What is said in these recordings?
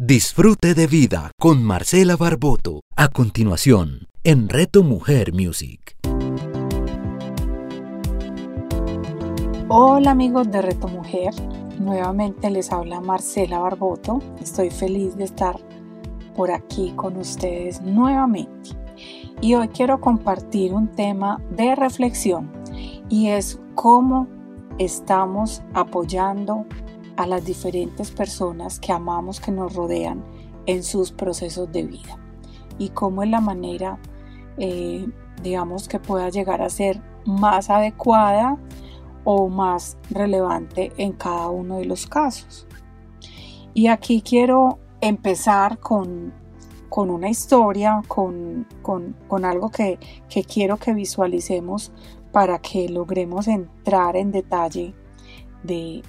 Disfrute de vida con Marcela Barboto. A continuación, en Reto Mujer Music. Hola amigos de Reto Mujer, nuevamente les habla Marcela Barboto. Estoy feliz de estar por aquí con ustedes nuevamente. Y hoy quiero compartir un tema de reflexión y es cómo estamos apoyando a las diferentes personas que amamos que nos rodean en sus procesos de vida y cómo es la manera, eh, digamos, que pueda llegar a ser más adecuada o más relevante en cada uno de los casos. Y aquí quiero empezar con, con una historia, con, con, con algo que, que quiero que visualicemos para que logremos entrar en detalle de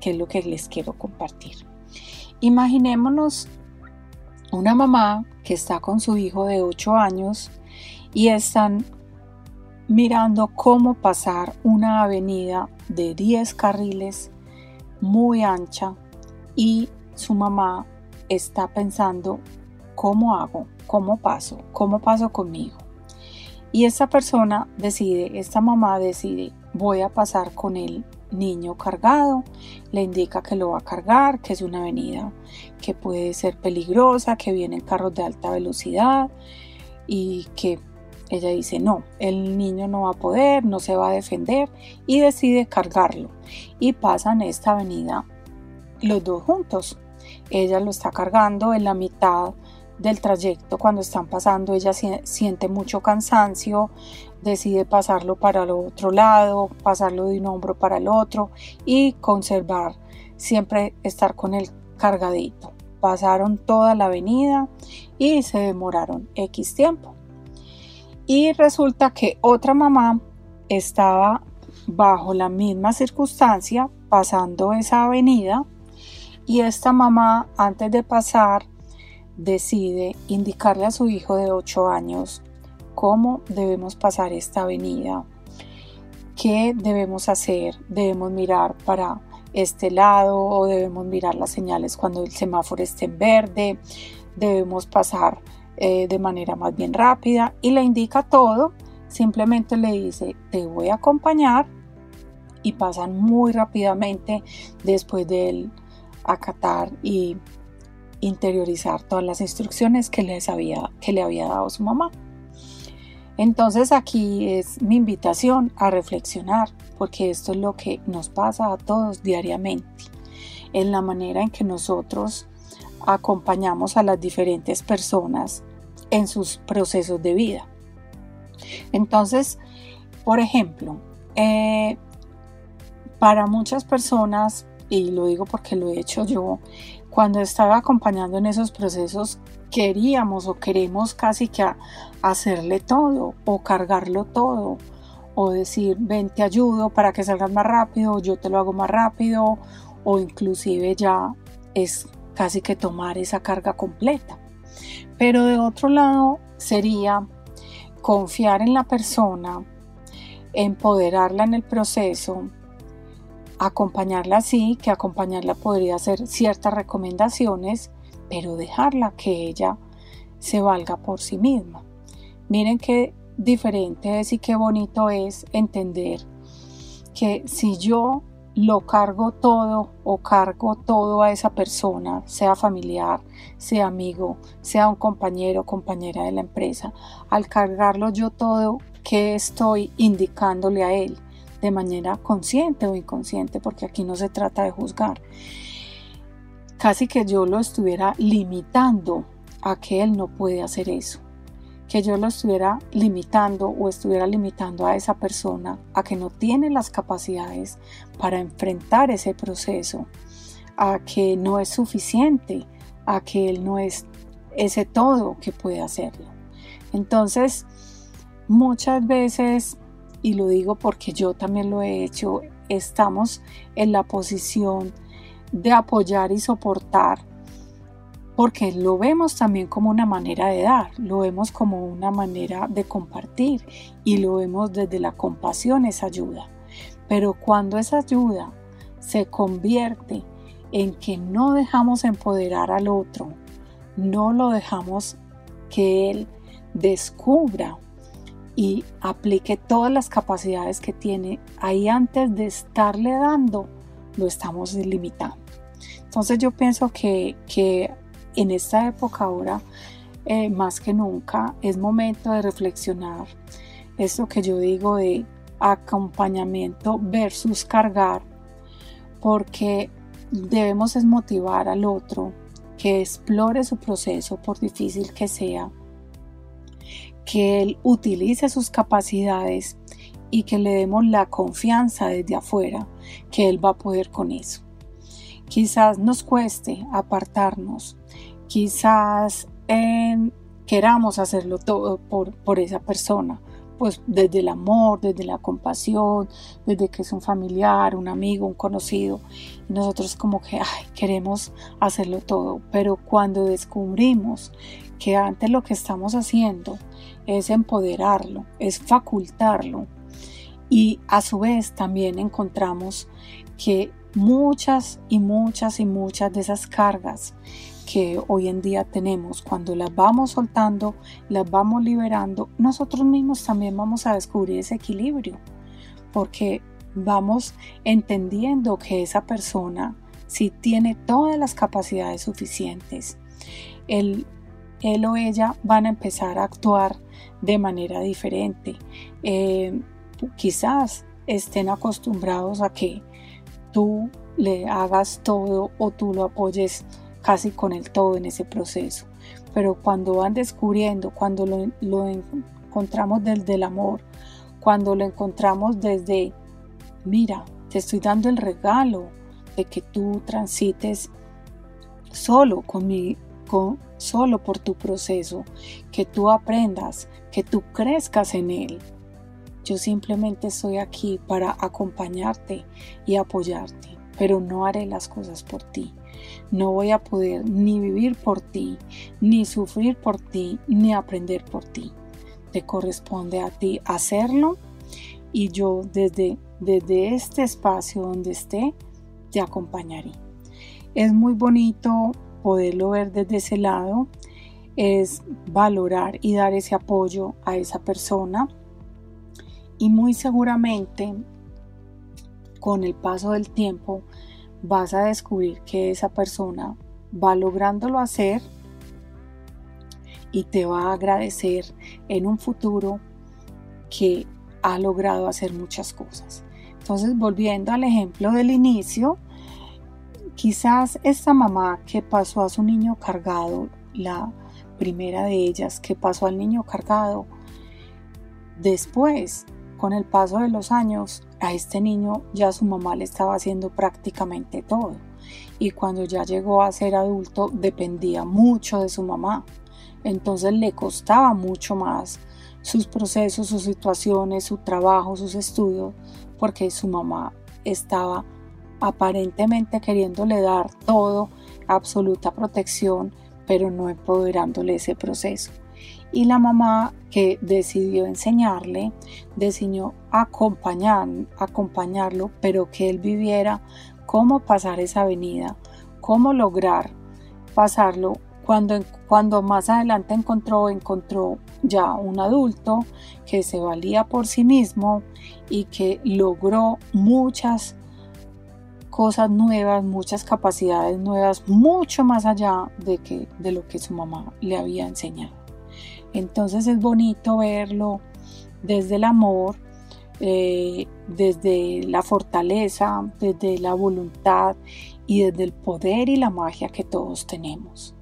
que es lo que les quiero compartir. Imaginémonos una mamá que está con su hijo de 8 años y están mirando cómo pasar una avenida de 10 carriles muy ancha y su mamá está pensando cómo hago, cómo paso, cómo paso conmigo. Y esta persona decide, esta mamá decide, voy a pasar con él niño cargado, le indica que lo va a cargar, que es una avenida que puede ser peligrosa, que vienen carros de alta velocidad y que ella dice no, el niño no va a poder, no se va a defender y decide cargarlo y pasan esta avenida los dos juntos. Ella lo está cargando en la mitad del trayecto cuando están pasando ella siente mucho cansancio decide pasarlo para el otro lado, pasarlo de un hombro para el otro y conservar siempre estar con el cargadito. Pasaron toda la avenida y se demoraron X tiempo. Y resulta que otra mamá estaba bajo la misma circunstancia pasando esa avenida y esta mamá antes de pasar decide indicarle a su hijo de 8 años cómo debemos pasar esta avenida, qué debemos hacer, debemos mirar para este lado o debemos mirar las señales cuando el semáforo esté en verde, debemos pasar eh, de manera más bien rápida y le indica todo, simplemente le dice te voy a acompañar y pasan muy rápidamente después de acatar y interiorizar todas las instrucciones que, que le había dado su mamá. Entonces aquí es mi invitación a reflexionar, porque esto es lo que nos pasa a todos diariamente, en la manera en que nosotros acompañamos a las diferentes personas en sus procesos de vida. Entonces, por ejemplo, eh, para muchas personas, y lo digo porque lo he hecho yo, cuando estaba acompañando en esos procesos, queríamos o queremos casi que hacerle todo o cargarlo todo o decir ven te ayudo para que salgas más rápido, yo te lo hago más rápido o inclusive ya es casi que tomar esa carga completa. Pero de otro lado sería confiar en la persona, empoderarla en el proceso, acompañarla así, que acompañarla podría hacer ciertas recomendaciones, pero dejarla que ella se valga por sí misma. Miren qué diferente es y qué bonito es entender que si yo lo cargo todo o cargo todo a esa persona, sea familiar, sea amigo, sea un compañero o compañera de la empresa, al cargarlo yo todo, ¿qué estoy indicándole a él? De manera consciente o inconsciente, porque aquí no se trata de juzgar. Casi que yo lo estuviera limitando a que él no puede hacer eso, que yo lo estuviera limitando o estuviera limitando a esa persona a que no tiene las capacidades para enfrentar ese proceso, a que no es suficiente, a que él no es ese todo que puede hacerlo. Entonces, muchas veces y lo digo porque yo también lo he hecho, estamos en la posición de apoyar y soportar porque lo vemos también como una manera de dar, lo vemos como una manera de compartir y lo vemos desde la compasión, esa ayuda. Pero cuando esa ayuda se convierte en que no dejamos empoderar al otro, no lo dejamos que él descubra y aplique todas las capacidades que tiene, ahí antes de estarle dando, lo estamos limitando. Entonces yo pienso que, en esta época ahora, eh, más que nunca, es momento de reflexionar. Esto que yo digo de acompañamiento versus cargar, porque debemos es motivar al otro que explore su proceso por difícil que sea, que él utilice sus capacidades y que le demos la confianza desde afuera que él va a poder con eso. Quizás nos cueste apartarnos, quizás eh, queramos hacerlo todo por, por esa persona, pues desde el amor, desde la compasión, desde que es un familiar, un amigo, un conocido. Nosotros como que queremos hacerlo todo, pero cuando descubrimos que antes lo que estamos haciendo es empoderarlo, es facultarlo, y a su vez también encontramos que muchas y muchas y muchas de esas cargas que hoy en día tenemos, cuando las vamos soltando, las vamos liberando, nosotros mismos también vamos a descubrir ese equilibrio, porque vamos entendiendo que esa persona si tiene todas las capacidades suficientes, él, él o ella van a empezar a actuar de manera diferente. Eh, quizás estén acostumbrados a que tú le hagas todo o tú lo apoyes casi con el todo en ese proceso. Pero cuando van descubriendo, cuando lo, encontramos desde el amor, cuando lo encontramos desde, mira, te estoy dando el regalo de que tú transites solo con mi, solo por tu proceso, que tú aprendas, que tú crezcas en él. Yo simplemente estoy aquí para acompañarte y apoyarte, pero no haré las cosas por ti. No voy a poder ni vivir por ti, ni sufrir por ti, ni aprender por ti. Te corresponde a ti hacerlo y yo desde, desde este espacio donde esté, te acompañaré. Es muy bonito poderlo ver desde ese lado, es valorar y dar ese apoyo a esa persona y muy seguramente con el paso del tiempo vas a descubrir que esa persona va lográndolo hacer y te va a agradecer en un futuro que ha logrado hacer muchas cosas. Entonces, volviendo al ejemplo del inicio, quizás esta mamá que pasó a su niño cargado, la primera de ellas que pasó al niño cargado, después, con el paso de los años, a este niño ya su mamá le estaba haciendo prácticamente todo y cuando ya llegó a ser adulto dependía mucho de su mamá. Entonces le costaba mucho más sus procesos, sus situaciones, su trabajo, sus estudios, porque su mamá estaba aparentemente queriéndole dar todo, absoluta protección, pero no empoderándole ese proceso y la mamá que decidió enseñarle, decidió acompañar, acompañarlo, pero que él viviera cómo pasar esa avenida, cómo lograr pasarlo. Cuando, cuando más adelante encontró, encontró ya un adulto que se valía por sí mismo y que logró muchas cosas nuevas, muchas capacidades nuevas, mucho más allá de, que, de lo que su mamá le había enseñado. Entonces es bonito verlo desde el amor, eh, desde la fortaleza, desde la voluntad y desde el poder y la magia que todos tenemos.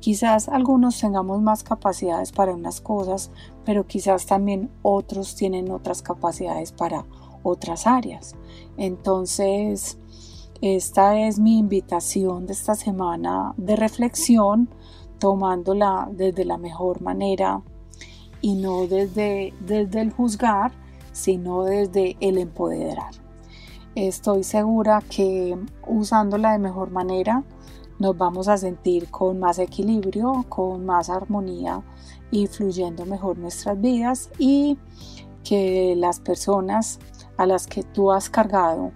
Quizás algunos tengamos más capacidades para unas cosas, pero quizás también otros tienen otras capacidades para otras áreas. Entonces, esta es mi invitación de esta semana de reflexión tomándola desde la mejor manera y no desde, desde el juzgar, sino desde el empoderar. Estoy segura que usándola de mejor manera nos vamos a sentir con más equilibrio, con más armonía y fluyendo mejor nuestras vidas y que las personas a las que tú has cargado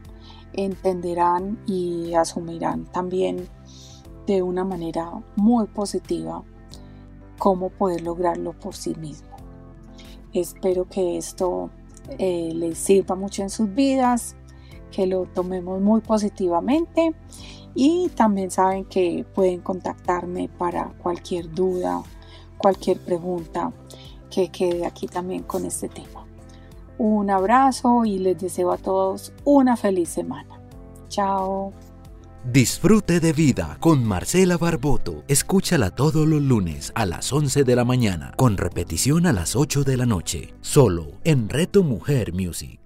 entenderán y asumirán también de una manera muy positiva cómo poder lograrlo por sí mismo. Espero que esto eh, les sirva mucho en sus vidas, que lo tomemos muy positivamente y también saben que pueden contactarme para cualquier duda, cualquier pregunta que quede aquí también con este tema. Un abrazo y les deseo a todos una feliz semana. Chao. Disfrute de vida con Marcela Barboto. Escúchala todos los lunes a las 11 de la mañana, con repetición a las 8 de la noche, solo en Reto Mujer Music.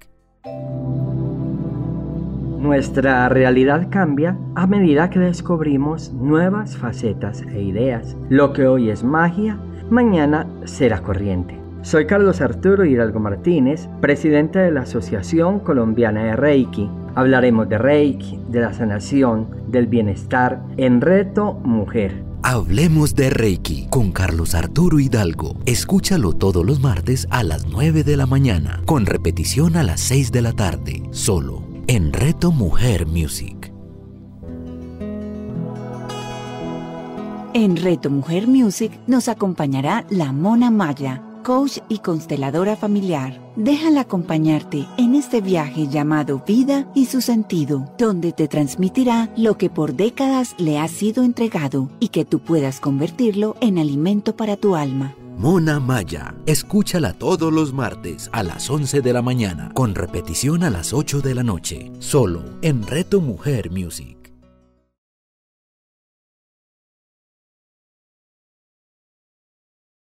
Nuestra realidad cambia a medida que descubrimos nuevas facetas e ideas. Lo que hoy es magia, mañana será corriente. Soy Carlos Arturo Hidalgo Martínez, presidente de la Asociación Colombiana de Reiki. Hablaremos de Reiki, de la sanación, del bienestar en Reto Mujer. Hablemos de Reiki con Carlos Arturo Hidalgo. Escúchalo todos los martes a las 9 de la mañana, con repetición a las 6 de la tarde, solo en Reto Mujer Music. En Reto Mujer Music nos acompañará la Mona Maya coach y consteladora familiar. Déjala acompañarte en este viaje llamado vida y su sentido, donde te transmitirá lo que por décadas le ha sido entregado y que tú puedas convertirlo en alimento para tu alma. Mona Maya, escúchala todos los martes a las 11 de la mañana, con repetición a las 8 de la noche, solo en Reto Mujer Music.